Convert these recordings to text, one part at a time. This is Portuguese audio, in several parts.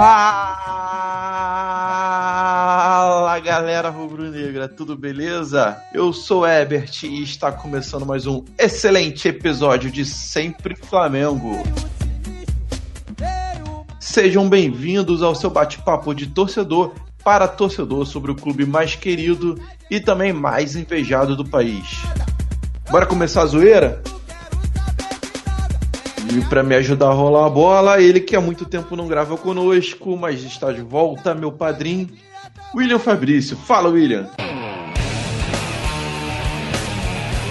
Fala galera rubro-negra, tudo beleza? Eu sou Ebert e está começando mais um excelente episódio de Sempre Flamengo. Sejam bem-vindos ao seu bate-papo de torcedor para torcedor sobre o clube mais querido e também mais invejado do país. Bora começar a zoeira? E para me ajudar a rolar a bola, ele que há muito tempo não grava conosco, mas está de volta, meu padrinho, William Fabrício. Fala, William.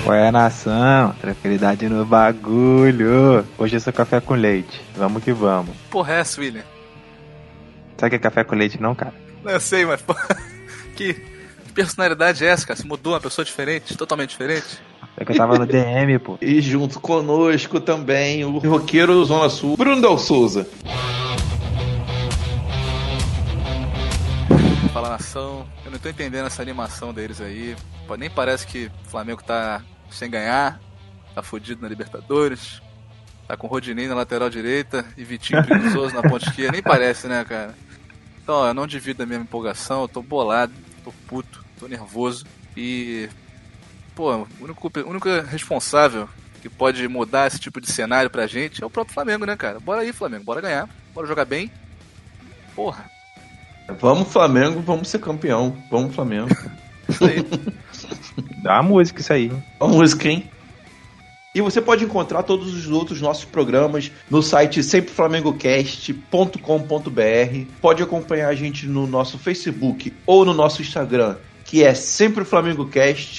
Qual é a nação? Tranquilidade no bagulho. Hoje é só café com leite. Vamos que vamos. Porra, é essa, William? Sabe que é café com leite, não, cara? Não, eu sei, mas porra, que personalidade é essa, cara? Você mudou uma pessoa diferente, totalmente diferente? É que eu tava no DM, pô. E junto conosco também o roqueiro Zona Sul, Bruno Del Souza. Fala nação, eu não tô entendendo essa animação deles aí. Nem parece que o Flamengo tá sem ganhar, tá fudido na Libertadores, tá com Rodinei na lateral direita e Vitinho preguiçoso na ponta esquerda. Nem parece, né, cara? Então, ó, eu não divido a minha empolgação, eu tô bolado, tô puto, tô nervoso e. Pô, o único, o único responsável que pode mudar esse tipo de cenário pra gente é o próprio Flamengo, né, cara? Bora aí, Flamengo, bora ganhar, bora jogar bem. Porra, Vamos Flamengo, vamos ser campeão. Vamos Flamengo. isso aí. Dá uma música isso aí. hein? A música, hein? E você pode encontrar todos os outros nossos programas no site sempreflamengocast.com.br. Pode acompanhar a gente no nosso Facebook ou no nosso Instagram, que é Sempre Flamengo Cast.